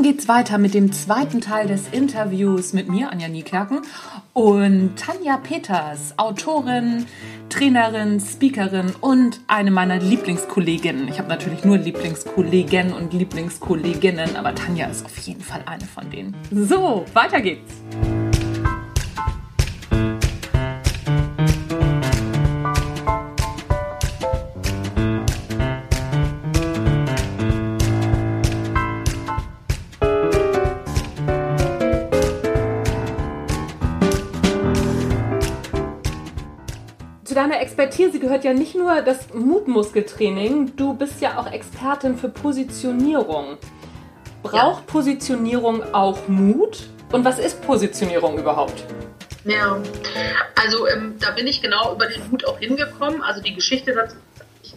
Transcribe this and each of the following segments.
Morgen geht's weiter mit dem zweiten Teil des Interviews mit mir, Anja Niekerken, und Tanja Peters, Autorin, Trainerin, Speakerin und eine meiner Lieblingskolleginnen. Ich habe natürlich nur Lieblingskollegen und Lieblingskolleginnen, aber Tanja ist auf jeden Fall eine von denen. So, weiter geht's. Expertise gehört ja nicht nur das Mutmuskeltraining, du bist ja auch Expertin für Positionierung. Braucht ja. Positionierung auch Mut? Und was ist Positionierung überhaupt? Ja, also ähm, da bin ich genau über den Mut auch hingekommen. Also die Geschichte dazu, ich,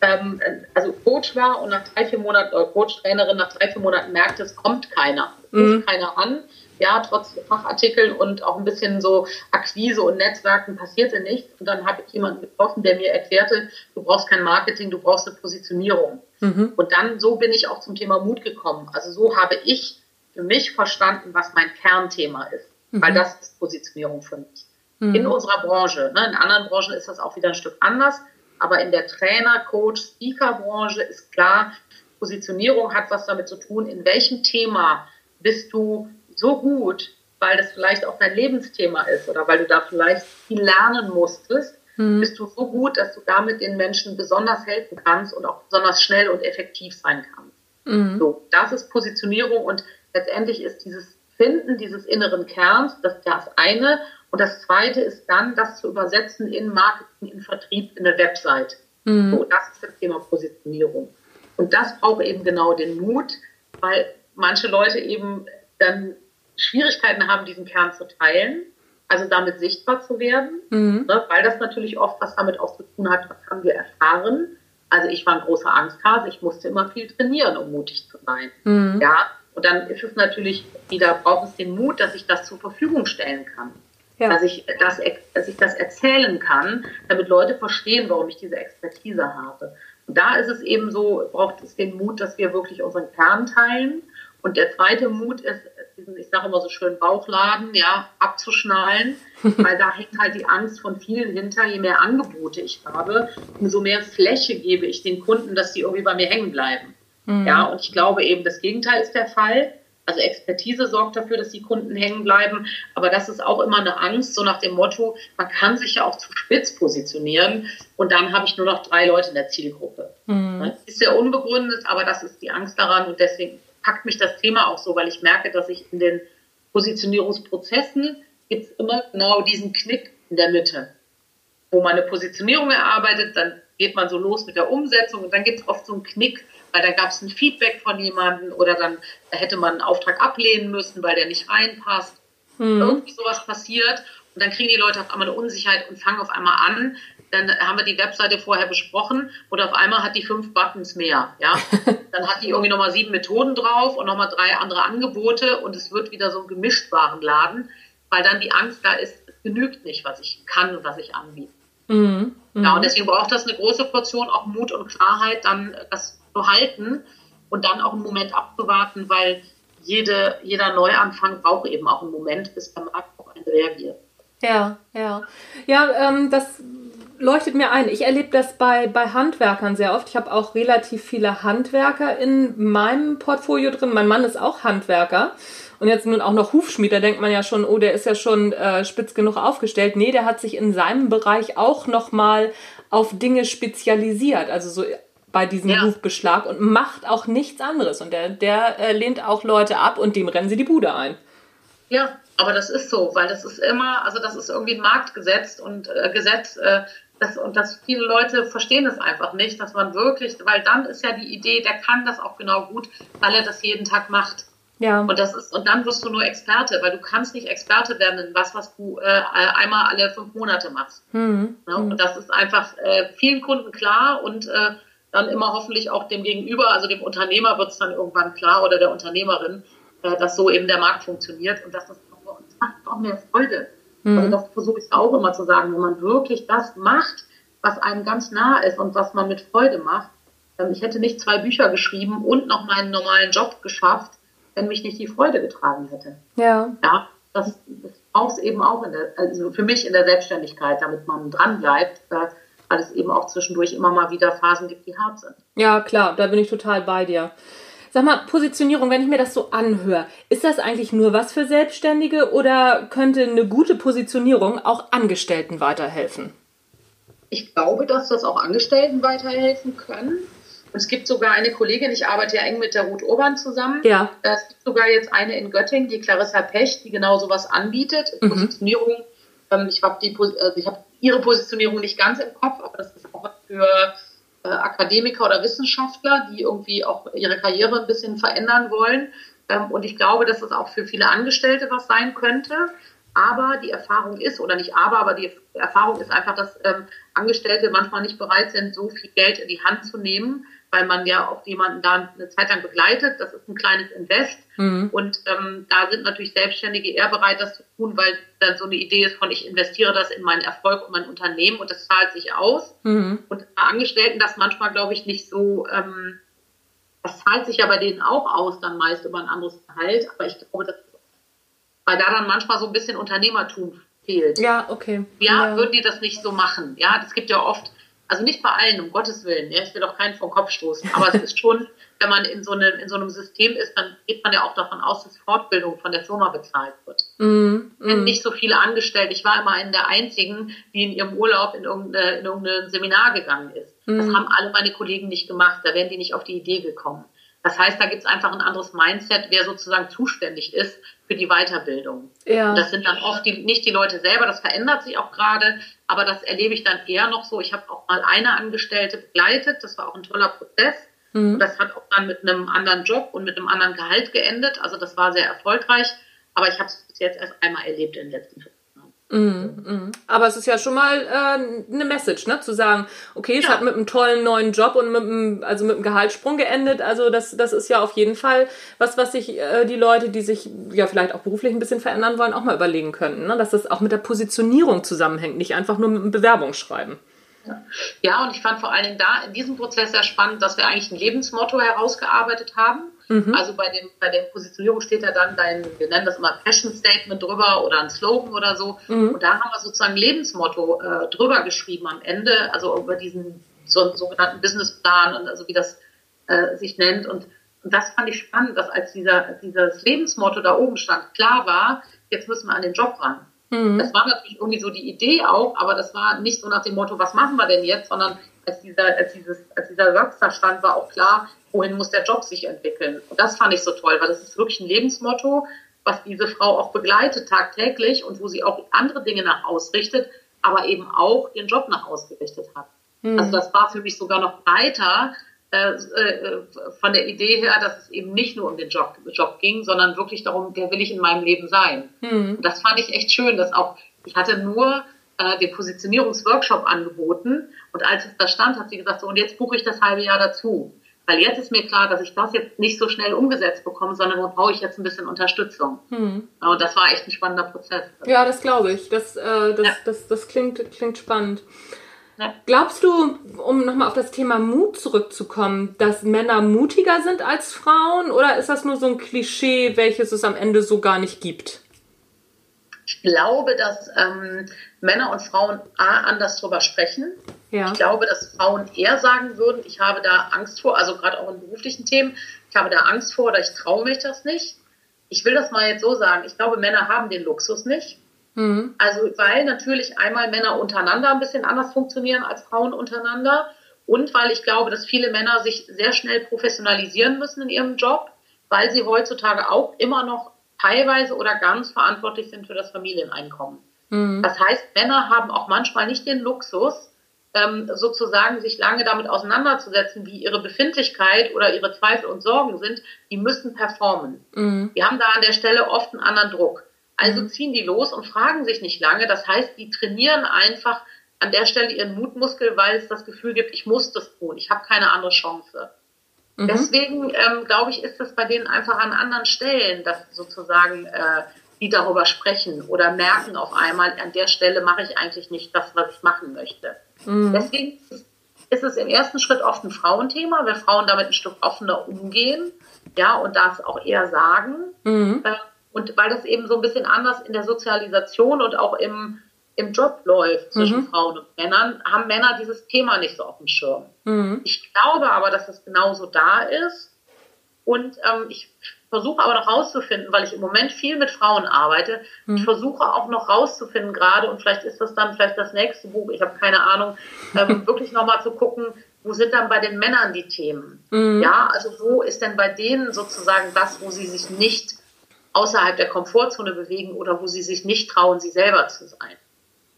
ähm, also Coach war und nach drei, vier Monaten, oder Coach-Trainerin nach drei, vier Monaten merkte, es kommt keiner, mhm. ruft keiner an ja, trotz Fachartikeln und auch ein bisschen so Akquise und Netzwerken passierte nichts. Und dann habe ich jemanden getroffen, der mir erklärte, du brauchst kein Marketing, du brauchst eine Positionierung. Mhm. Und dann so bin ich auch zum Thema Mut gekommen. Also so habe ich für mich verstanden, was mein Kernthema ist. Mhm. Weil das ist Positionierung für mich. Mhm. In unserer Branche. Ne? In anderen Branchen ist das auch wieder ein Stück anders. Aber in der Trainer, Coach, Speaker-Branche ist klar, Positionierung hat was damit zu tun, in welchem Thema bist du so gut, weil das vielleicht auch dein Lebensthema ist oder weil du da vielleicht viel lernen musstest, mhm. bist du so gut, dass du damit den Menschen besonders helfen kannst und auch besonders schnell und effektiv sein kannst. Mhm. So, das ist Positionierung und letztendlich ist dieses Finden dieses inneren Kerns, das ist das eine. Und das zweite ist dann, das zu übersetzen in Marketing, in Vertrieb, in eine Website. Mhm. So, das ist das Thema Positionierung. Und das braucht eben genau den Mut, weil manche Leute eben dann Schwierigkeiten haben, diesen Kern zu teilen, also damit sichtbar zu werden, mhm. ne, weil das natürlich oft was damit auch zu tun hat, was haben wir erfahren. Also ich war ein großer Angsthase, ich musste immer viel trainieren, um mutig zu sein. Mhm. Ja, und dann ist es natürlich wieder, braucht es den Mut, dass ich das zur Verfügung stellen kann. Ja. Dass, ich das, dass ich das erzählen kann, damit Leute verstehen, warum ich diese Expertise habe. Und da ist es eben so, braucht es den Mut, dass wir wirklich unseren Kern teilen. Und der zweite Mut ist, diesen, ich sage immer so schön, Bauchladen, ja, abzuschnallen, weil da hängt halt die Angst von vielen hinter. Je mehr Angebote ich habe, umso mehr Fläche gebe ich den Kunden, dass die irgendwie bei mir hängen bleiben. Mhm. Ja, und ich glaube eben, das Gegenteil ist der Fall. Also Expertise sorgt dafür, dass die Kunden hängen bleiben. Aber das ist auch immer eine Angst, so nach dem Motto, man kann sich ja auch zu spitz positionieren und dann habe ich nur noch drei Leute in der Zielgruppe. Mhm. Ist sehr unbegründet, aber das ist die Angst daran und deswegen packt mich das Thema auch so, weil ich merke, dass ich in den Positionierungsprozessen gibt es immer genau diesen Knick in der Mitte, wo man eine Positionierung erarbeitet, dann geht man so los mit der Umsetzung und dann gibt es oft so einen Knick, weil da gab es ein Feedback von jemandem oder dann hätte man einen Auftrag ablehnen müssen, weil der nicht reinpasst. Mhm. Irgendwie sowas passiert und dann kriegen die Leute auf einmal eine Unsicherheit und fangen auf einmal an, dann haben wir die Webseite vorher besprochen und auf einmal hat die fünf Buttons mehr. Ja? Dann hat die irgendwie nochmal sieben Methoden drauf und nochmal drei andere Angebote und es wird wieder so ein Gemischtwarenladen, weil dann die Angst da ist, es genügt nicht, was ich kann und was ich anbiete. Mhm. Ja, und mhm. deswegen braucht das eine große Portion auch Mut und Klarheit, dann das zu halten und dann auch einen Moment abzuwarten, weil jede, jeder Neuanfang braucht eben auch einen Moment, bis der Markt auf einen reagiert. Ja, ja. Ja, ähm, das leuchtet mir ein. Ich erlebe das bei, bei Handwerkern sehr oft. Ich habe auch relativ viele Handwerker in meinem Portfolio drin. Mein Mann ist auch Handwerker. Und jetzt nun auch noch Hufschmied, da denkt man ja schon, oh, der ist ja schon äh, spitz genug aufgestellt. Nee, der hat sich in seinem Bereich auch nochmal auf Dinge spezialisiert. Also so bei diesem ja. Hufbeschlag und macht auch nichts anderes. Und der, der äh, lehnt auch Leute ab und dem rennen sie die Bude ein. Ja, aber das ist so, weil das ist immer, also das ist irgendwie ein Marktgesetz und äh, Gesetz, äh, das, und dass viele Leute verstehen es einfach nicht, dass man wirklich, weil dann ist ja die Idee, der kann das auch genau gut, weil er das jeden Tag macht. Ja. Und das ist, und dann wirst du nur Experte, weil du kannst nicht Experte werden in was, was du äh, einmal alle fünf Monate machst. Mhm. Ja, und das ist einfach äh, vielen Kunden klar und äh, dann immer hoffentlich auch dem Gegenüber, also dem Unternehmer wird es dann irgendwann klar oder der Unternehmerin, äh, dass so eben der Markt funktioniert und dass das, das macht auch mehr Freude. Mhm. Also das versuche ich auch immer zu sagen, wenn man wirklich das macht, was einem ganz nah ist und was man mit Freude macht. Ich hätte nicht zwei Bücher geschrieben und noch meinen normalen Job geschafft, wenn mich nicht die Freude getragen hätte. Ja. Ja, das, das braucht es eben auch in der, also für mich in der Selbstständigkeit, damit man dran bleibt, äh, weil es eben auch zwischendurch immer mal wieder Phasen gibt, die hart sind. Ja, klar, da bin ich total bei dir. Sag mal, Positionierung, wenn ich mir das so anhöre, ist das eigentlich nur was für Selbstständige oder könnte eine gute Positionierung auch Angestellten weiterhelfen? Ich glaube, dass das auch Angestellten weiterhelfen können. Und es gibt sogar eine Kollegin, ich arbeite ja eng mit der Ruth Urban zusammen. Ja. Es gibt sogar jetzt eine in Göttingen, die Clarissa Pech, die genau sowas anbietet. Mhm. Positionierung. Ähm, ich habe also habe ihre Positionierung nicht ganz im Kopf, aber das ist auch für äh, Akademiker oder Wissenschaftler, die irgendwie auch ihre Karriere ein bisschen verändern wollen. Ähm, und ich glaube, dass das auch für viele Angestellte was sein könnte. Aber die Erfahrung ist, oder nicht aber, aber die Erfahrung ist einfach, dass ähm, Angestellte manchmal nicht bereit sind, so viel Geld in die Hand zu nehmen, weil man ja auch jemanden da eine Zeit lang begleitet. Das ist ein kleines Invest. Mhm. Und ähm, da sind natürlich Selbstständige eher bereit, das zu tun, weil dann so eine Idee ist von, ich investiere das in meinen Erfolg und mein Unternehmen und das zahlt sich aus. Mhm. Und bei Angestellten das manchmal, glaube ich, nicht so, ähm, das zahlt sich ja bei denen auch aus, dann meist über ein anderes Gehalt. Aber ich glaube, dass, weil da dann manchmal so ein bisschen Unternehmertum fehlt. Ja, okay. Ja, ja. würden die das nicht so machen. Ja, das gibt ja oft, also nicht bei allen, um Gottes Willen. Ja, ich will auch keinen vom Kopf stoßen. Aber es ist schon, wenn man in so, einem, in so einem System ist, dann geht man ja auch davon aus, dass Fortbildung von der Firma bezahlt wird. Sind Mhm. nicht so viele Angestellte. Ich war immer eine der einzigen, die in ihrem Urlaub in irgendein, in irgendein Seminar gegangen ist. Das Mhm. haben alle meine Kollegen nicht gemacht. Da wären die nicht auf die Idee gekommen. Das heißt, da gibt es einfach ein anderes Mindset, wer sozusagen zuständig ist für die Weiterbildung. Ja. Und das sind dann oft die, nicht die Leute selber, das verändert sich auch gerade, aber das erlebe ich dann eher noch so. Ich habe auch mal eine Angestellte begleitet, das war auch ein toller Prozess. Mhm. Das hat auch dann mit einem anderen Job und mit einem anderen Gehalt geendet. Also das war sehr erfolgreich. Aber ich habe es bis jetzt erst einmal erlebt in den letzten fünf Mhm, mhm. Aber es ist ja schon mal äh, eine Message, ne? Zu sagen, okay, es Ja. hat mit einem tollen neuen Job und mit einem, also mit einem Gehaltssprung geendet. Also das, das ist ja auf jeden Fall was, was sich äh, die Leute, die sich ja vielleicht auch beruflich ein bisschen verändern wollen, auch mal überlegen könnten, ne? Dass das auch mit der Positionierung zusammenhängt, nicht einfach nur mit einem Bewerbungsschreiben. Ja, und ich fand vor allen Dingen da in diesem Prozess sehr spannend, dass wir eigentlich ein Lebensmotto herausgearbeitet haben. Mhm. Also bei, dem, bei der Positionierung steht ja dann dein, wir nennen das immer Passion Statement drüber oder ein Slogan oder so. Mhm. Und da haben wir sozusagen ein Lebensmotto äh, drüber geschrieben am Ende, also über diesen so, sogenannten Businessplan und also wie das äh, sich nennt. Und, und das fand ich spannend, dass als dieser, dieses Lebensmotto da oben stand, klar war, jetzt müssen wir an den Job ran. Mhm. Das war natürlich irgendwie so die Idee auch, aber das war nicht so nach dem Motto, was machen wir denn jetzt, sondern als dieser, als dieses, als dieser Satz da stand, war auch klar, wohin muss der Job sich entwickeln. Und das fand ich so toll, weil das ist wirklich ein Lebensmotto, was diese Frau auch begleitet tagtäglich und wo sie auch andere Dinge nach ausrichtet, aber eben auch ihren Job nach ausgerichtet hat. Mhm. Also das war für mich sogar noch äh, von der Idee her, dass es eben nicht nur um den Job, Job ging, sondern wirklich darum, wer will ich in meinem Leben sein. Mhm. Das fand ich echt schön, dass auch, ich hatte nur äh, den Positionierungsworkshop angeboten und als es da stand, hat sie gesagt, so und jetzt buche ich das halbe Jahr dazu. Weil jetzt ist mir klar, dass ich das jetzt nicht so schnell umgesetzt bekomme, sondern da brauche ich jetzt ein bisschen Unterstützung. Mhm. Und das war echt ein spannender Prozess. Ja, das glaube ich. Das, äh, das, Ja. das, das klingt, klingt spannend. Ja. Glaubst du, um nochmal auf das Thema Mut zurückzukommen, dass Männer mutiger sind als Frauen oder ist das nur so ein Klischee, welches es am Ende so gar nicht gibt? Ich glaube, dass ähm, Männer und Frauen A, anders drüber sprechen. Ja. Ich glaube, dass Frauen eher sagen würden, ich habe da Angst vor, also gerade auch in beruflichen Themen, ich habe da Angst vor oder ich traue mich das nicht. Ich will das mal jetzt so sagen, ich glaube, Männer haben den Luxus nicht. Mhm. Also weil natürlich einmal Männer untereinander ein bisschen anders funktionieren als Frauen untereinander und weil ich glaube, dass viele Männer sich sehr schnell professionalisieren müssen in ihrem Job, weil sie heutzutage auch immer noch teilweise oder ganz verantwortlich sind für das Familieneinkommen. Mhm. Das heißt, Männer haben auch manchmal nicht den Luxus, ähm, sozusagen sich lange damit auseinanderzusetzen, wie ihre Befindlichkeit oder ihre Zweifel und Sorgen sind. Die müssen performen. Mhm. Die haben da an der Stelle oft einen anderen Druck. Also ziehen die los und fragen sich nicht lange. Das heißt, die trainieren einfach an der Stelle ihren Mutmuskel, weil es das Gefühl gibt, ich muss das tun, ich habe keine andere Chance. Mhm. Deswegen ähm, glaube ich, ist es bei denen einfach an anderen Stellen, dass sozusagen äh, die darüber sprechen oder merken auf einmal, an der Stelle mache ich eigentlich nicht das, was ich machen möchte. Mhm. Deswegen ist, ist es im ersten Schritt oft ein Frauenthema, weil Frauen damit ein Stück offener umgehen. ja, und das auch eher sagen. Mhm. Äh, und weil das eben so ein bisschen anders in der Sozialisation und auch im, im Job läuft zwischen mhm. Frauen und Männern, haben Männer dieses Thema nicht so auf dem Schirm. Mhm. Ich glaube aber, dass es genauso da ist. Und ähm, ich versuche aber noch rauszufinden, weil ich im Moment viel mit Frauen arbeite, mhm. ich versuche auch noch rauszufinden gerade, und vielleicht ist das dann vielleicht das nächste Buch, ich habe keine Ahnung, ähm, wirklich nochmal zu gucken, wo sind dann bei den Männern die Themen? Mhm. Ja, also wo ist denn bei denen sozusagen das, wo sie sich nicht außerhalb der Komfortzone bewegen oder wo sie sich nicht trauen, sie selber zu sein?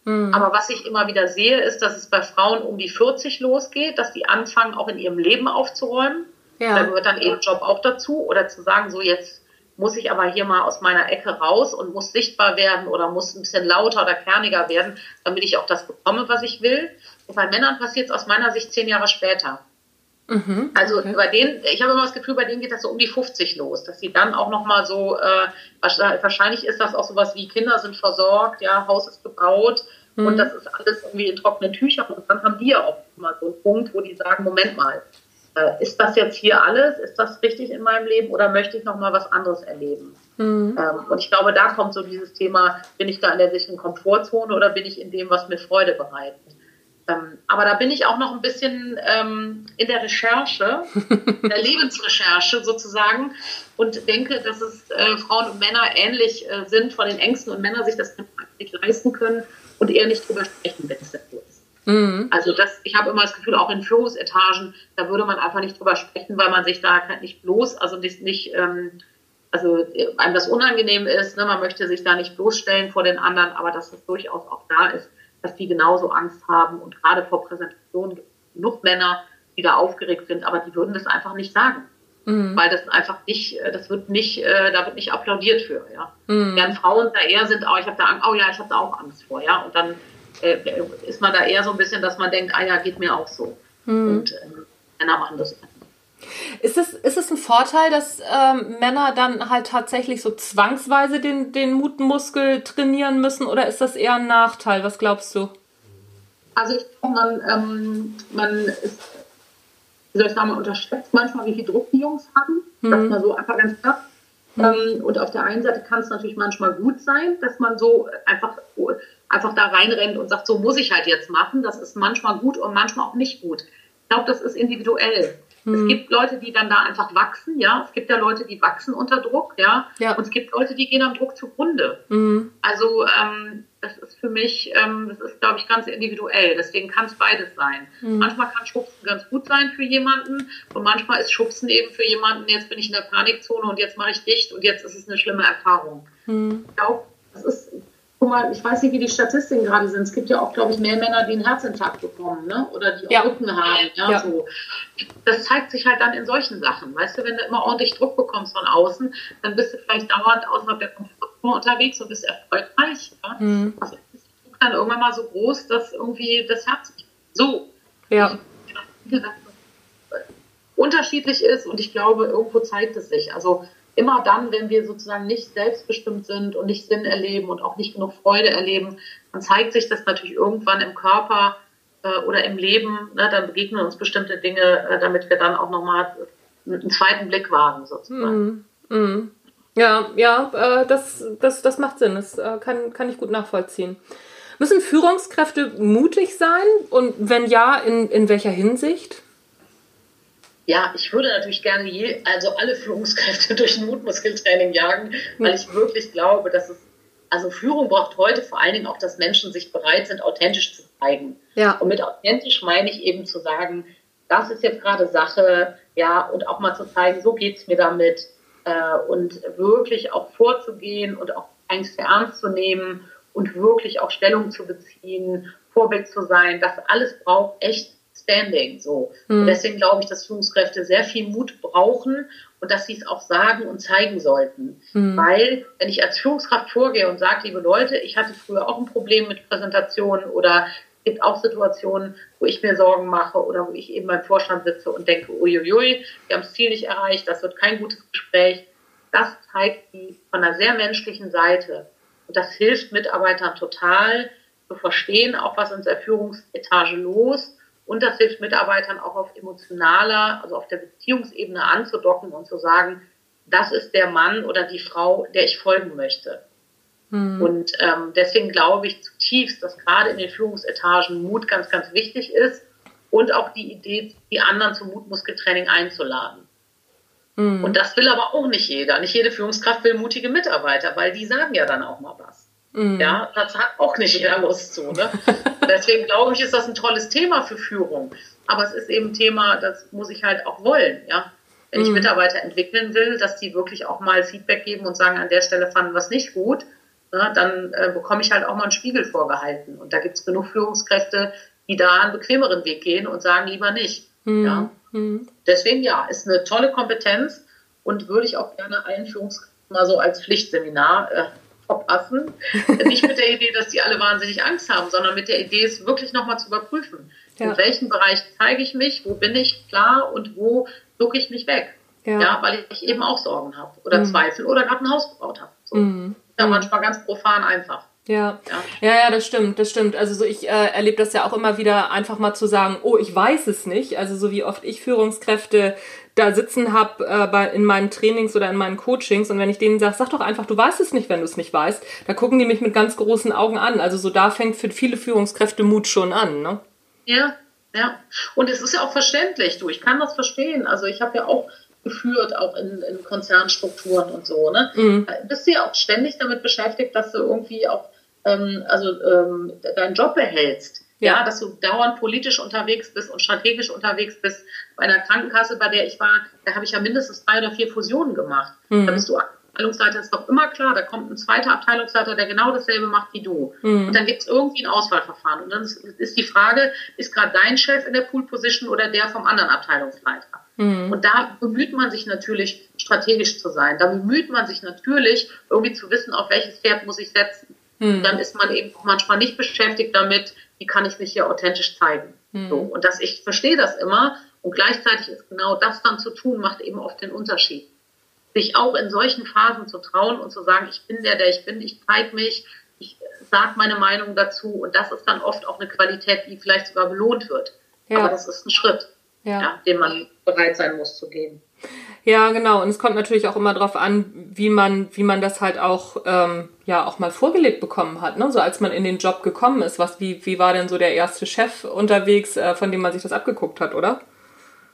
Mhm. Aber was ich immer wieder sehe, ist, dass es bei Frauen um die 40 losgeht, dass die anfangen, auch in ihrem Leben aufzuräumen ja. Da gehört dann eben Job auch dazu. Oder zu sagen, so jetzt muss ich aber hier mal aus meiner Ecke raus und muss sichtbar werden oder muss ein bisschen lauter oder kerniger werden, damit ich auch das bekomme, was ich will. Und bei Männern passiert es aus meiner Sicht zehn Jahre später. Mhm, also okay. bei denen, ich habe immer das Gefühl, bei denen geht das so um die 50 los, dass sie dann auch nochmal so, äh, wahrscheinlich ist das auch sowas wie Kinder sind versorgt, ja, Haus ist gebaut mhm. und das ist alles irgendwie in trockenen Tüchern und dann haben die ja auch immer so einen Punkt, wo die sagen, Moment mal, äh, ist das jetzt hier alles? Ist das richtig in meinem Leben oder möchte ich noch mal was anderes erleben? Mhm. Ähm, und ich glaube, da kommt so dieses Thema, bin ich da in der sicheren Komfortzone oder bin ich in dem, was mir Freude bereitet? Ähm, aber da bin ich auch noch ein bisschen ähm, in der Recherche, in der Lebensrecherche sozusagen und denke, dass es äh, Frauen und Männer ähnlich äh, sind von den Ängsten und Männer sich das nicht leisten können und eher nicht drüber sprechen, wenn es denn so ist. Mhm. Also das, ich habe immer das Gefühl, auch in Führungsetagen, da würde man einfach nicht drüber sprechen, weil man sich da nicht bloß, also nicht, nicht ähm, also einem das unangenehm ist, ne, man möchte sich da nicht bloßstellen vor den anderen, aber dass es durchaus auch da ist, dass die genauso Angst haben und gerade vor Präsentationen gibt es genug Männer, die da aufgeregt sind, aber die würden das einfach nicht sagen. Mhm. Weil das einfach nicht, äh, das wird nicht, äh, da wird nicht applaudiert für, ja. Mhm. Während Frauen da eher sind, oh, ich habe da Angst, oh ja, ich habe da auch Angst vor, ja. Und dann äh, ist man da eher so ein bisschen, dass man denkt, ah ja, geht mir auch so. Mhm. Und ähm, Männer machen das ist es, ist es ein Vorteil, dass ähm, Männer dann halt tatsächlich so zwangsweise den, den Mutmuskel trainieren müssen oder ist das eher ein Nachteil? Was glaubst du? Also ich glaube, man, ähm, man ist, wie soll ich sagen, man unterschätzt manchmal, wie viel Druck die Jungs haben. Mhm. Das mal so einfach ganz klar. Mhm. Ähm, und auf der einen Seite kann es natürlich manchmal gut sein, dass man so einfach einfach da reinrennt und sagt, so muss ich halt jetzt machen. Das ist manchmal gut und manchmal auch nicht gut. Ich glaube, das ist individuell. Mhm. Es gibt Leute, die dann da einfach wachsen, ja. Es gibt ja Leute, die wachsen unter Druck, ja. ja. Und es gibt Leute, die gehen am Druck zugrunde. Mhm. Also ähm, das ist für mich, ähm, das ist, glaube ich, ganz individuell. Deswegen kann es beides sein. Mhm. Manchmal kann Schubsen ganz gut sein für jemanden und manchmal ist Schubsen eben für jemanden, jetzt bin ich in der Panikzone und jetzt mache ich dicht und jetzt ist es eine schlimme Erfahrung. Mhm. Ich glaube, das ist guck mal, ich weiß nicht, wie die Statistiken gerade sind. Es gibt ja auch, glaube ich, mehr Männer, die einen Herzinfarkt bekommen, ne? Oder die ja. Rücken haben. Ja, ja, So. Das zeigt sich halt dann in solchen Sachen. Weißt du, wenn du immer ordentlich Druck bekommst von außen, dann bist du vielleicht dauernd außerhalb der Komfortzone unterwegs und bist erfolgreich. Ja? Mhm. Also ist der Druck dann irgendwann mal so groß, dass irgendwie das Herz so. Ja. unterschiedlich ist und ich glaube, irgendwo zeigt es sich. Also immer dann, wenn wir sozusagen nicht selbstbestimmt sind und nicht Sinn erleben und auch nicht genug Freude erleben, dann zeigt sich das natürlich irgendwann im Körper äh, oder im Leben. Ne, dann begegnen uns bestimmte Dinge, äh, damit wir dann auch nochmal einen zweiten Blick wagen, sozusagen. Mm, mm. Ja, ja, äh, das, das, das macht Sinn. Das äh, kann, kann ich gut nachvollziehen. Müssen Führungskräfte mutig sein? Und wenn ja, in, in welcher Hinsicht? Ja, ich würde natürlich gerne je, also alle Führungskräfte durch ein Mutmuskeltraining jagen, weil ich wirklich glaube, dass es, also Führung braucht heute vor allen Dingen auch, dass Menschen sich bereit sind, authentisch zu zeigen. Ja. Und mit authentisch meine ich eben zu sagen, das ist jetzt gerade Sache, ja, und auch mal zu zeigen, so geht's mir damit äh, und wirklich auch vorzugehen und auch Ängste ernst zu nehmen und wirklich auch Stellung zu beziehen, Vorbild zu sein. Das alles braucht echt Standing. So. Mhm. deswegen glaube ich, dass Führungskräfte sehr viel Mut brauchen und dass sie es auch sagen und zeigen sollten. Mhm. Weil, wenn ich als Führungskraft vorgehe und sage, liebe Leute, ich hatte früher auch ein Problem mit Präsentationen oder es gibt auch Situationen, wo ich mir Sorgen mache oder wo ich eben beim Vorstand sitze und denke, uiuiui, wir haben das Ziel nicht erreicht, das wird kein gutes Gespräch. Das zeigt die von einer sehr menschlichen Seite. Und das hilft Mitarbeitern total zu verstehen, auch was in der Führungsetage los Und das hilft Mitarbeitern auch auf emotionaler, also auf der Beziehungsebene anzudocken und zu sagen, das ist der Mann oder die Frau, der ich folgen möchte. Mhm. Und ähm, deswegen glaube ich zutiefst, dass gerade in den Führungsetagen Mut ganz, ganz wichtig ist und auch die Idee, die anderen zum Mutmuskeltraining einzuladen. Mhm. Und das will aber auch nicht jeder. Nicht jede Führungskraft will mutige Mitarbeiter, weil die sagen ja dann auch mal was. Mhm. Ja, das hat auch nicht jeder Lust zu. Ne? Deswegen glaube ich, ist das ein tolles Thema für Führung. Aber es ist eben ein Thema, das muss ich halt auch wollen. Ja? Wenn ich mhm. Mitarbeiter entwickeln will, dass die wirklich auch mal Feedback geben und sagen, an der Stelle fanden wir es nicht gut, ne, dann äh, bekomme ich halt auch mal einen Spiegel vorgehalten. Und da gibt es genug Führungskräfte, die da einen bequemeren Weg gehen und sagen lieber nicht. Mhm. Ja. Mhm. Deswegen ja, ist eine tolle Kompetenz und würde ich auch gerne allen Führungskräften mal so als Pflichtseminar äh, verpassen. nicht mit der Idee, dass die alle wahnsinnig Angst haben, sondern mit der Idee, es wirklich nochmal zu überprüfen. Ja. In welchem Bereich zeige ich mich, wo bin ich klar und wo ducke ich mich weg. Ja. ja. weil ich eben auch Sorgen habe oder mhm. Zweifel oder gerade ein Haus gebaut habe. So. Mhm. Ja, manchmal ganz profan einfach. Ja. ja, ja, das stimmt, das stimmt. Also so ich äh, erlebe das ja auch immer wieder, einfach mal zu sagen, oh, ich weiß es nicht. Also so wie oft ich Führungskräfte da sitzen habe äh, in meinen Trainings oder in meinen Coachings und wenn ich denen sage, sag doch einfach, du weißt es nicht, wenn du es nicht weißt, da gucken die mich mit ganz großen Augen an. Also so da fängt für viele Führungskräfte Mut schon an, ne? Ja, ja. Und es ist ja auch verständlich, du. Ich kann das verstehen. Also ich habe ja auch geführt, auch in, in Konzernstrukturen und so. Ne? Mhm. Bist du ja auch ständig damit beschäftigt, dass du irgendwie auch ähm, also ähm, deinen Job behältst. Ja. ja. dass du dauernd politisch unterwegs bist und strategisch unterwegs bist. Bei einer Krankenkasse, bei der ich war, da habe ich ja mindestens drei oder vier Fusionen gemacht. Mhm. Da bist du Abteilungsleiter, ist doch immer klar, da kommt ein zweiter Abteilungsleiter, der genau dasselbe macht wie du. Mhm. Und dann gibt es irgendwie ein Auswahlverfahren. Und dann ist, ist die Frage, ist gerade dein Chef in der Pool Position oder der vom anderen Abteilungsleiter? Mhm. Und da bemüht man sich natürlich, strategisch zu sein. Da bemüht man sich natürlich, irgendwie zu wissen, auf welches Pferd muss ich setzen. Mhm. Dann ist man eben manchmal nicht beschäftigt damit, wie kann ich mich hier authentisch zeigen. Mhm. So. Und dass ich verstehe das immer und gleichzeitig ist genau das dann zu tun, macht eben oft den Unterschied. Sich auch in solchen Phasen zu trauen und zu sagen, ich bin der, der ich bin, ich zeige mich, ich sage meine Meinung dazu und das ist dann oft auch eine Qualität, die vielleicht sogar belohnt wird. Ja. Aber das ist ein Schritt, ja. Ja, den man bereit sein muss zu gehen. Ja, genau. Und es kommt natürlich auch immer darauf an, wie man, wie man das halt auch, ähm, ja, auch mal vorgelebt bekommen hat. Ne? So als man in den Job gekommen ist, was, wie, wie war denn so der erste Chef unterwegs, äh, von dem man sich das abgeguckt hat, oder?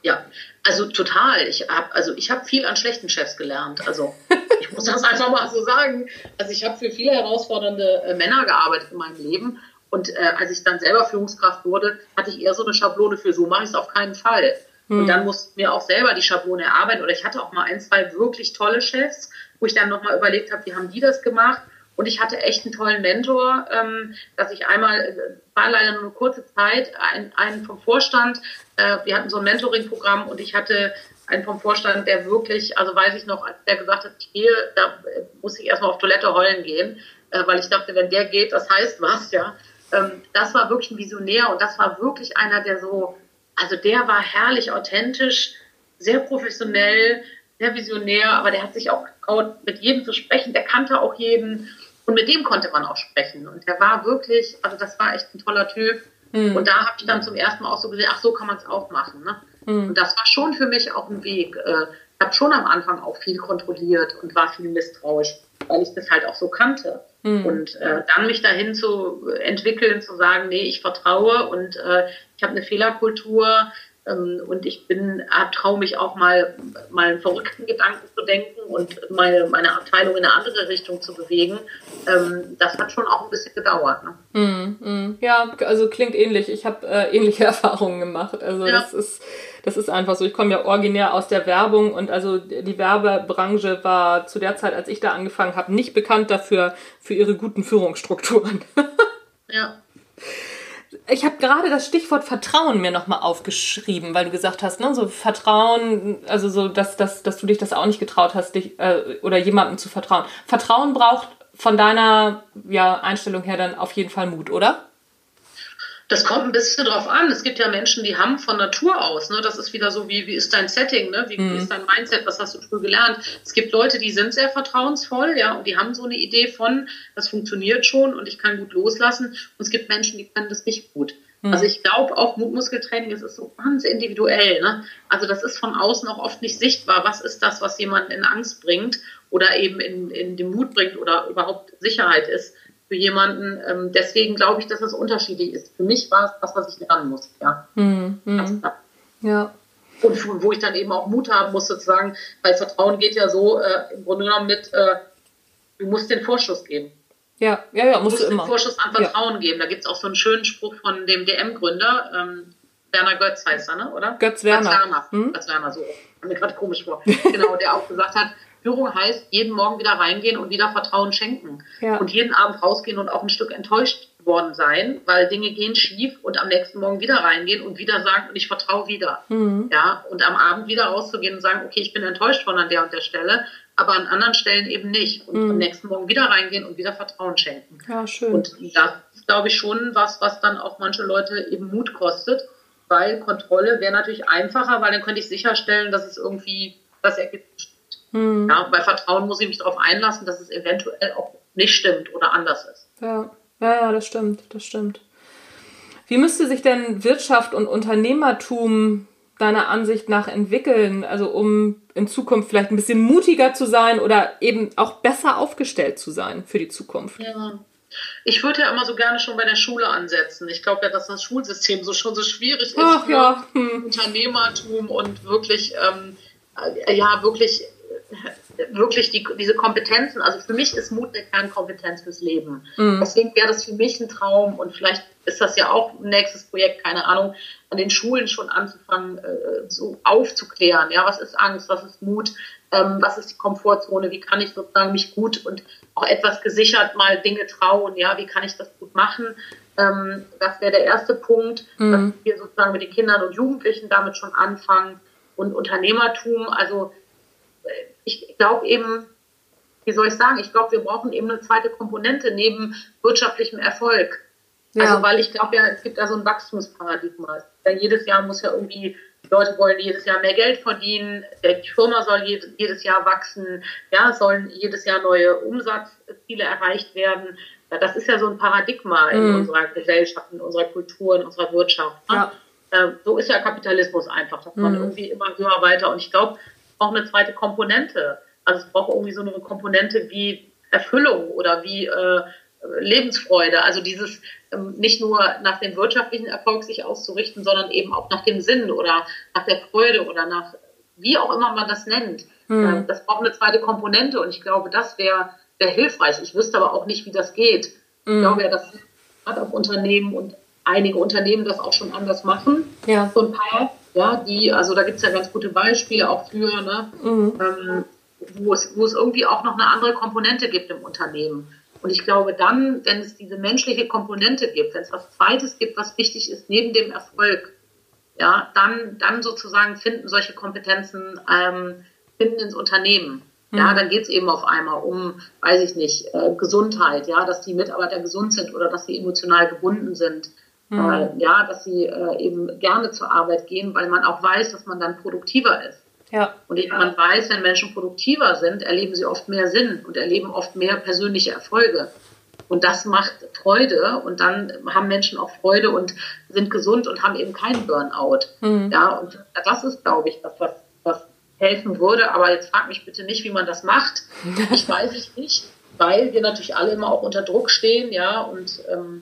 Ja, also total. Ich habe also ich habe viel an schlechten Chefs gelernt. Also ich muss das einfach mal so sagen. Also ich habe für viele herausfordernde äh, Männer gearbeitet in meinem Leben. Und äh, als ich dann selber Führungskraft wurde, hatte ich eher so eine Schablone für so mache ich es auf keinen Fall. Mhm. Und dann hm. musste mir auch selber die Schablone erarbeiten. Oder ich hatte auch mal ein, zwei wirklich tolle Chefs, wo ich dann nochmal überlegt habe, wie haben die das gemacht? Und ich hatte echt einen tollen Mentor, ähm, dass ich einmal, äh, war leider nur eine kurze Zeit, einen, einen vom Vorstand, äh, wir hatten so ein Mentoring-Programm und ich hatte einen vom Vorstand, der wirklich, also weiß ich noch, der gesagt hat, hier, da äh, muss ich erstmal auf Toilette heulen gehen, äh, weil ich dachte, wenn der geht, das heißt was, ja. Ähm, das war wirklich ein Visionär und das war wirklich einer, der so also der war herrlich authentisch, sehr professionell, sehr visionär, aber der hat sich auch getraut, mit jedem zu sprechen, der kannte auch jeden und mit dem konnte man auch sprechen. Und der war wirklich, also das war echt ein toller Typ. Mhm. Und da habe ich dann zum ersten Mal auch so gesehen, ach so kann man es auch machen. Ne? Mhm. Und das war schon für mich auch ein Weg. Äh, habe schon am Anfang auch viel kontrolliert und war viel misstrauisch, weil ich das halt auch so kannte. Mhm. Und äh, dann mich dahin zu entwickeln, zu sagen, nee, ich vertraue und äh, ich habe eine Fehlerkultur ähm, und ich bin, traue mich auch mal, mal einen verrückten Gedanken zu denken und meine, meine Abteilung in eine andere Richtung zu bewegen. Ähm, das hat schon auch ein bisschen gedauert. Ne? Mm. Ja, also klingt ähnlich. Ich habe äh, ähnliche Erfahrungen gemacht. Also ja. das ist das ist einfach so. Ich komme ja originär aus der Werbung und also die Werbebranche war zu der Zeit, als ich da angefangen habe, nicht bekannt dafür, für ihre guten Führungsstrukturen. ja. Ich habe gerade das Stichwort Vertrauen mir nochmal aufgeschrieben, weil du gesagt hast, ne, so Vertrauen, also so, dass, dass, dass du dich das auch nicht getraut hast, dich äh, oder jemandem zu vertrauen. Vertrauen braucht von deiner ja, Einstellung her dann auf jeden Fall Mut, oder? Das kommt ein bisschen drauf an. Es gibt ja Menschen, die haben von Natur aus, ne, das ist wieder so, wie, wie ist dein Setting, ne? wie, mhm. wie ist dein Mindset, was hast du früh gelernt. Es gibt Leute, die sind sehr vertrauensvoll, ja, und die haben so eine Idee von, das funktioniert schon und ich kann gut loslassen. Und es gibt Menschen, die können das nicht gut. Mhm. Also ich glaube auch Mutmuskeltraining, es ist so ganz individuell. Ne? Also das ist von außen auch oft nicht sichtbar. Was ist das, was jemanden in Angst bringt oder eben in, in den Mut bringt oder überhaupt Sicherheit ist für jemanden. Ähm, deswegen glaube ich, dass es unterschiedlich ist. Für mich war es das, was ich lernen muss. Ja. Mhm. ja. Und wo ich dann eben auch Mut haben muss, sozusagen, weil Vertrauen geht ja so äh, im Grunde genommen mit, äh, du musst den Vorschuss geben. Ja, ja, ja, musst du, musst du immer. den Vorschuss an Vertrauen ja. geben. Da gibt es auch so einen schönen Spruch von dem DM-Gründer, ähm, Werner Götz heißt er, ne? oder? Götz Werner. Götz Werner, hm? Götz Werner so. Kommt mir gerade komisch vor. genau, der auch gesagt hat, Führung heißt, jeden Morgen wieder reingehen und wieder Vertrauen schenken. Ja. Und jeden Abend rausgehen und auch ein Stück enttäuscht worden sein, weil Dinge gehen schief und am nächsten Morgen wieder reingehen und wieder sagen, und ich vertraue wieder. Mhm. Ja, und am Abend wieder rauszugehen und sagen, okay, ich bin enttäuscht von an der und der Stelle, aber an anderen Stellen eben nicht. Und mhm. am nächsten Morgen wieder reingehen und wieder Vertrauen schenken. Ja, schön. Und das ist, glaube ich, schon was, was dann auch manche Leute eben Mut kostet, weil Kontrolle wäre natürlich einfacher, weil dann könnte ich sicherstellen, dass es irgendwie das Ergebnis. Mhm. Ja, bei Vertrauen muss ich mich darauf einlassen, dass es eventuell auch nicht stimmt oder anders ist. Ja. Ja, ja, das stimmt, das stimmt. Wie müsste sich denn Wirtschaft und Unternehmertum deiner Ansicht nach entwickeln, also um in Zukunft vielleicht ein bisschen mutiger zu sein oder eben auch besser aufgestellt zu sein für die Zukunft? Ja. Ich würde ja immer so gerne schon bei der Schule ansetzen. Ich glaube ja, dass das Schulsystem so schon so schwierig ist Ach, für ja. hm. Unternehmertum und wirklich, ähm, ja, wirklich wirklich die, diese Kompetenzen, also für mich ist Mut eine Kernkompetenz fürs Leben. Mhm. Deswegen wäre das für mich ein Traum und vielleicht ist das ja auch ein nächstes Projekt, keine Ahnung, an den Schulen schon anzufangen, äh, so aufzuklären. Ja, was ist Angst, was ist Mut, ähm, was ist die Komfortzone, wie kann ich sozusagen mich gut und auch etwas gesichert mal Dinge trauen, ja, wie kann ich das gut machen. Ähm, das wäre der erste Punkt, mhm. dass wir sozusagen mit den Kindern und Jugendlichen damit schon anfangen. Und Unternehmertum, also ich glaube eben, wie soll ich sagen, ich glaube, wir brauchen eben eine zweite Komponente neben wirtschaftlichem Erfolg. Ja. Also weil ich glaube ja, es gibt da so ein Wachstumsparadigma. Denn jedes Jahr muss ja irgendwie, die Leute wollen jedes Jahr mehr Geld verdienen, die Firma soll jedes Jahr wachsen, ja, sollen jedes Jahr neue Umsatzziele erreicht werden. Das ist ja so ein Paradigma in mhm. unserer Gesellschaft, in unserer Kultur, in unserer Wirtschaft. Ne? Ja. So ist ja Kapitalismus einfach, dass man mhm. irgendwie immer höher weiter. Und ich glaube, braucht eine zweite Komponente. Also es braucht irgendwie so eine Komponente wie Erfüllung oder wie äh, Lebensfreude. Also dieses ähm, nicht nur nach dem wirtschaftlichen Erfolg sich auszurichten, sondern eben auch nach dem Sinn oder nach der Freude oder nach wie auch immer man das nennt. Mhm. das braucht eine zweite Komponente und ich glaube, das wäre wär hilfreich. Ich wüsste aber auch nicht, wie das geht. Mhm. Ich glaube ja, dass gerade auf Unternehmen und einige Unternehmen das auch schon anders machen. Ja. So ein paar ja, die, also da gibt es ja ganz gute Beispiele auch für, ne, mhm. ähm, wo, es, wo es irgendwie auch noch eine andere Komponente gibt im Unternehmen. Und ich glaube dann, wenn es diese menschliche Komponente gibt, wenn es was Zweites gibt, was wichtig ist neben dem Erfolg, ja, dann, dann sozusagen finden solche Kompetenzen, ähm, finden ins Unternehmen. Mhm. Ja, dann geht es eben auf einmal um, weiß ich nicht, äh, Gesundheit, ja, dass die Mitarbeiter gesund sind oder dass sie emotional gebunden sind Mhm. Ja, dass sie äh, eben gerne zur Arbeit gehen, weil man auch weiß, dass man dann produktiver ist. Ja. Und eben man weiß, wenn Menschen produktiver sind, erleben sie oft mehr Sinn und erleben oft mehr persönliche Erfolge. Und das macht Freude und dann haben Menschen auch Freude und sind gesund und haben eben keinen Burnout. Mhm. Ja, und das ist, glaube ich, das, was, was helfen würde. Aber jetzt frag mich bitte nicht, wie man das macht. Ich weiß es nicht, weil wir natürlich alle immer auch unter Druck stehen, ja, und ähm,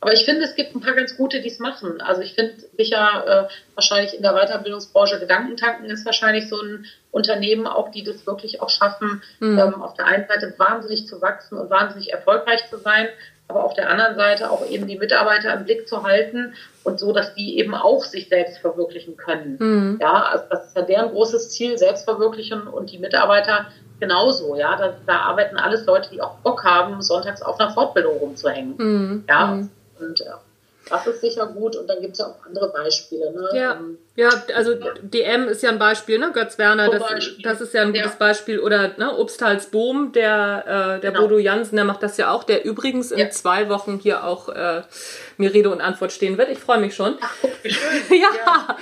aber ich finde, es gibt ein paar ganz gute, die es machen. Also ich finde sicher äh, wahrscheinlich in der Weiterbildungsbranche Gedankentanken ist wahrscheinlich so ein Unternehmen auch, die das wirklich auch schaffen, mhm. ähm, auf der einen Seite wahnsinnig zu wachsen und wahnsinnig erfolgreich zu sein, aber auf der anderen Seite auch eben die Mitarbeiter im Blick zu halten und so, dass die eben auch sich selbst verwirklichen können. Mhm. Ja, also das ist ja deren großes Ziel, Selbstverwirklichen und die Mitarbeiter genauso. Ja, da, da arbeiten alles Leute, die auch Bock haben, sonntags auf einer Fortbildung rumzuhängen. Mhm. Ja, mhm. Und ja, das ist sicher gut. Und dann gibt es ja auch andere Beispiele. Ne? Ja. Ähm, ja, also DM ist ja ein Beispiel, ne? Götz Werner, das, das ist ja ein gutes ja. Beispiel. Oder ne, Obsthals Bohm, der, äh, der genau. Bodo Jansen, der macht das ja auch, der übrigens in ja. zwei Wochen hier auch äh, mir Rede und Antwort stehen wird. Ich freue mich schon. Ach, wie schön. ja. ja.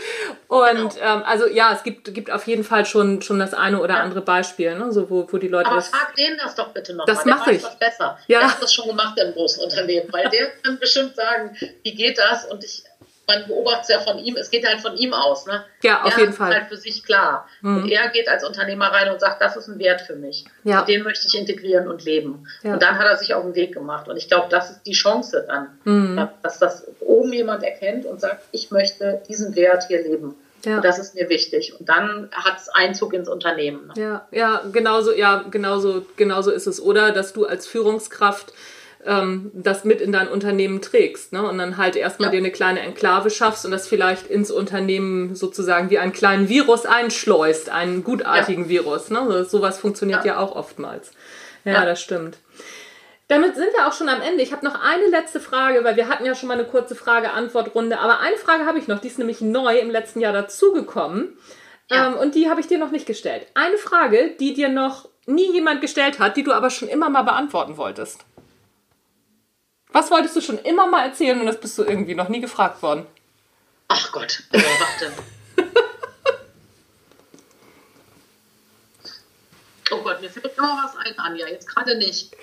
Und genau. ähm, also ja, es gibt, gibt auf jeden Fall schon, schon das eine oder andere Beispiel, ne? so, wo, wo die Leute. Aber das, frag den das doch bitte noch. Das mache ich. Das besser. Ja. Der hat das schon gemacht im großen Unternehmen, weil der kann bestimmt sagen, wie geht das? Und ich man beobachtet es ja von ihm, es geht halt von ihm aus. Ne? Ja, auf er jeden ist Fall. halt für sich klar. Mhm. Und er geht als Unternehmer rein und sagt, das ist ein Wert für mich. Ja. Und den möchte ich integrieren und leben. Ja. Und dann hat er sich auf den Weg gemacht. Und ich glaube, das ist die Chance dann, Mhm. dass das oben jemand erkennt und sagt, ich möchte diesen Wert hier leben. Ja. Und das ist mir wichtig. Und dann hat es Einzug ins Unternehmen. Ne? Ja, ja, genauso, ja, genauso, genauso ist es. Oder dass du als Führungskraft ähm, das mit in dein Unternehmen trägst, ne? Und dann halt erstmal Ja. dir eine kleine Enklave schaffst und das vielleicht ins Unternehmen sozusagen wie einen kleinen Virus einschleust, einen gutartigen Virus, ne? So, sowas funktioniert ja. Ja. auch oftmals. Ja, Ja. das stimmt. Damit sind wir auch schon am Ende. Ich habe noch eine letzte Frage, weil wir hatten ja schon mal eine kurze Frage-Antwort-Runde. Aber eine Frage habe ich noch, die ist nämlich neu im letzten Jahr dazugekommen. Ja. Ähm, und die habe ich dir noch nicht gestellt. Eine Frage, die dir noch nie jemand gestellt hat, die du aber schon immer mal beantworten wolltest. Was wolltest du schon immer mal erzählen und das bist du irgendwie noch nie gefragt worden? Ach Gott, äh, warte. oh Gott, mir fällt immer was ein, Anja. Jetzt gerade nicht.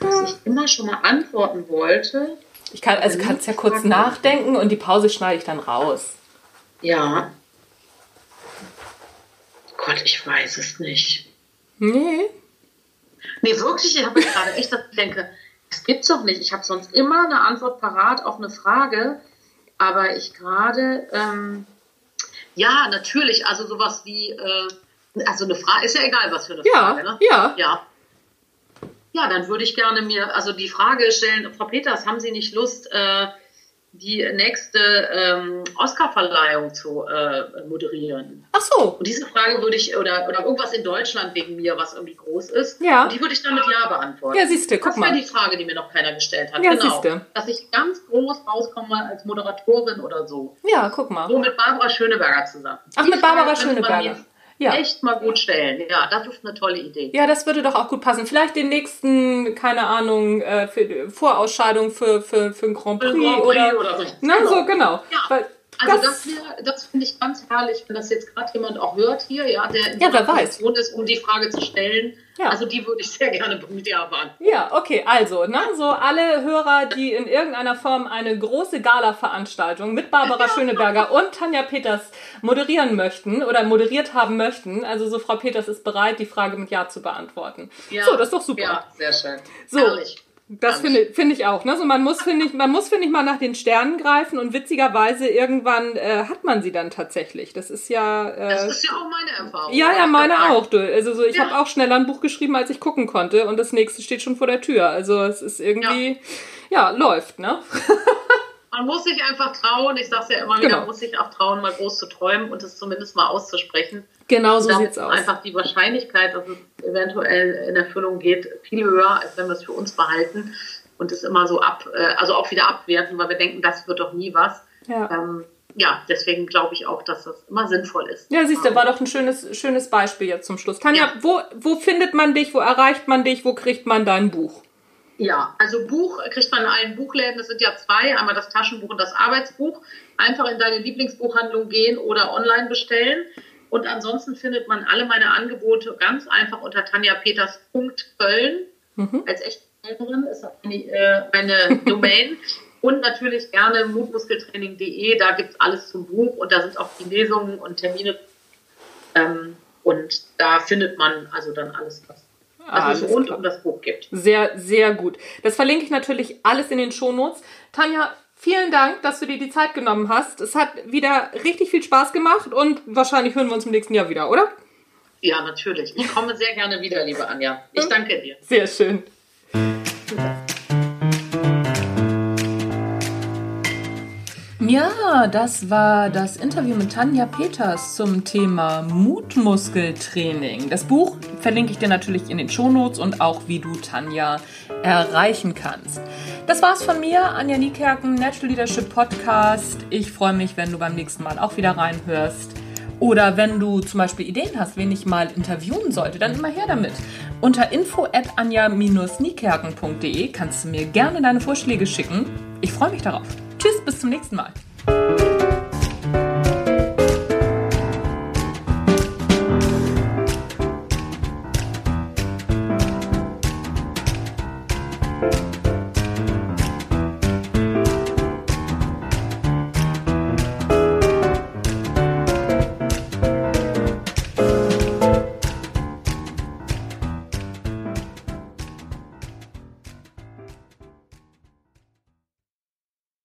Was ich immer schon mal antworten wollte. Ich kann, also kannst ja kurz nachdenken und die Pause schneide ich dann raus. Ja. Gott, ich weiß es nicht. Nee. Nee, wirklich, ich habe gerade echt, ich denke, das gibt's doch nicht. Ich habe sonst immer eine Antwort parat auf eine Frage, aber ich gerade, ähm, ja, natürlich, also sowas wie, äh, also eine Frage, ist ja egal, was für eine Ja, Frage, ne? ja. Ja. Ja, dann würde ich gerne mir, also die Frage stellen, Frau Peters, haben Sie nicht Lust, äh, die nächste ähm, Oscarverleihung zu äh, moderieren? Ach so. Und diese Frage würde ich, oder, oder irgendwas in Deutschland wegen mir, was irgendwie groß ist, Ja. die würde ich dann mit Ja beantworten. Ja, siehst du, guck das wäre mal. die Frage, die mir noch keiner gestellt hat. Ja, genau. siehste. Dass ich ganz groß rauskomme als Moderatorin oder so. Ja, guck mal. So mit Barbara Schöneberger zusammen. Ach, Die mit Barbara Frage Schöneberger. Ja. Echt mal gut stellen. Ja, das ist eine tolle Idee. Ja, das würde doch auch gut passen. Vielleicht den nächsten, keine Ahnung, äh, für, Vorausscheidung für, für, für ein Grand Prix, Grand Prix oder, oder so. Na, Genau. so, genau. Ja. Weil Also das, das, das finde ich ganz herrlich, wenn das jetzt gerade jemand auch hört hier, ja, der in Ja, weiß. Position ist, um die Frage zu stellen. Ja. Also die würde ich sehr gerne mit Ja beantworten. ja, okay, also, ne, so alle Hörer, die in irgendeiner Form eine große Gala-Veranstaltung mit Barbara Schöneberger und Tanja Peters moderieren möchten oder moderiert haben möchten, also so Frau Peters ist bereit, die Frage mit Ja zu beantworten. Ja. So, das ist doch super. Ja, sehr schön. So. Herrlich. Das finde finde ich auch. Ne? So, man muss, finde ich, man muss, finde ich, mal nach den Sternen greifen und witzigerweise irgendwann äh, hat man sie dann tatsächlich. Das ist ja. Äh, Das ist ja auch meine Erfahrung. ja, ja, meine auch. Du. Also so, ich Ja. habe auch schneller ein Buch geschrieben, als ich gucken konnte und das nächste steht schon vor der Tür. Also es ist irgendwie, ja, läuft, ne? Man muss sich einfach trauen, ich sage es ja immer wieder, Genau. man muss sich auch trauen, mal groß zu träumen und es zumindest mal auszusprechen. Genau so sieht's ist aus. einfach die Wahrscheinlichkeit, dass es eventuell in Erfüllung geht, viel höher, als wenn wir es für uns behalten und es immer so ab, äh, also auch wieder abwerten, weil wir denken, das wird doch nie was. Ja. Ähm, ja, deswegen glaube ich auch, dass das immer sinnvoll ist. Ja, siehst du, war doch ein schönes, schönes Beispiel jetzt zum Schluss. Tanja, Ja. wo, wo findet man dich? Wo erreicht man dich? Wo kriegt man dein Buch? Ja, also Buch kriegt man in allen Buchläden. Es sind ja zwei, einmal das Taschenbuch und das Arbeitsbuch. Einfach in deine Lieblingsbuchhandlung gehen oder online bestellen. Und ansonsten findet man alle meine Angebote ganz einfach unter tanjapeters.köln. Als echte Kölnerin ist eine, äh, eine Domain. Und natürlich gerne mutmuskeltraining.de, da gibt es alles zum Buch und da sind auch die Lesungen und Termine. Ähm, und da findet man also dann alles, was, was es rund um das Buch gibt. Sehr, sehr gut. Das verlinke ich natürlich alles in den Shownotes. Tanja, vielen Dank, dass du dir die Zeit genommen hast. Es hat wieder richtig viel Spaß gemacht und wahrscheinlich hören wir uns im nächsten Jahr wieder, oder? Ja, natürlich. Ich komme sehr gerne wieder, liebe Anja. Ich danke dir. Sehr schön. Ja, das war das Interview mit Tanja Peters zum Thema Mutmuskeltraining. Das Buch verlinke ich dir natürlich in den Shownotes und auch, wie du Tanja erreichen kannst. Das war's von mir, Anja Niekerken, Natural Leadership Podcast. Ich freue mich, wenn du beim nächsten Mal auch wieder reinhörst. Oder wenn du zum Beispiel Ideen hast, wen ich mal interviewen sollte, dann immer her damit. Unter info at anja-niekerken.de kannst du mir gerne deine Vorschläge schicken. Ich freue mich darauf. Tschüss, bis zum nächsten Mal.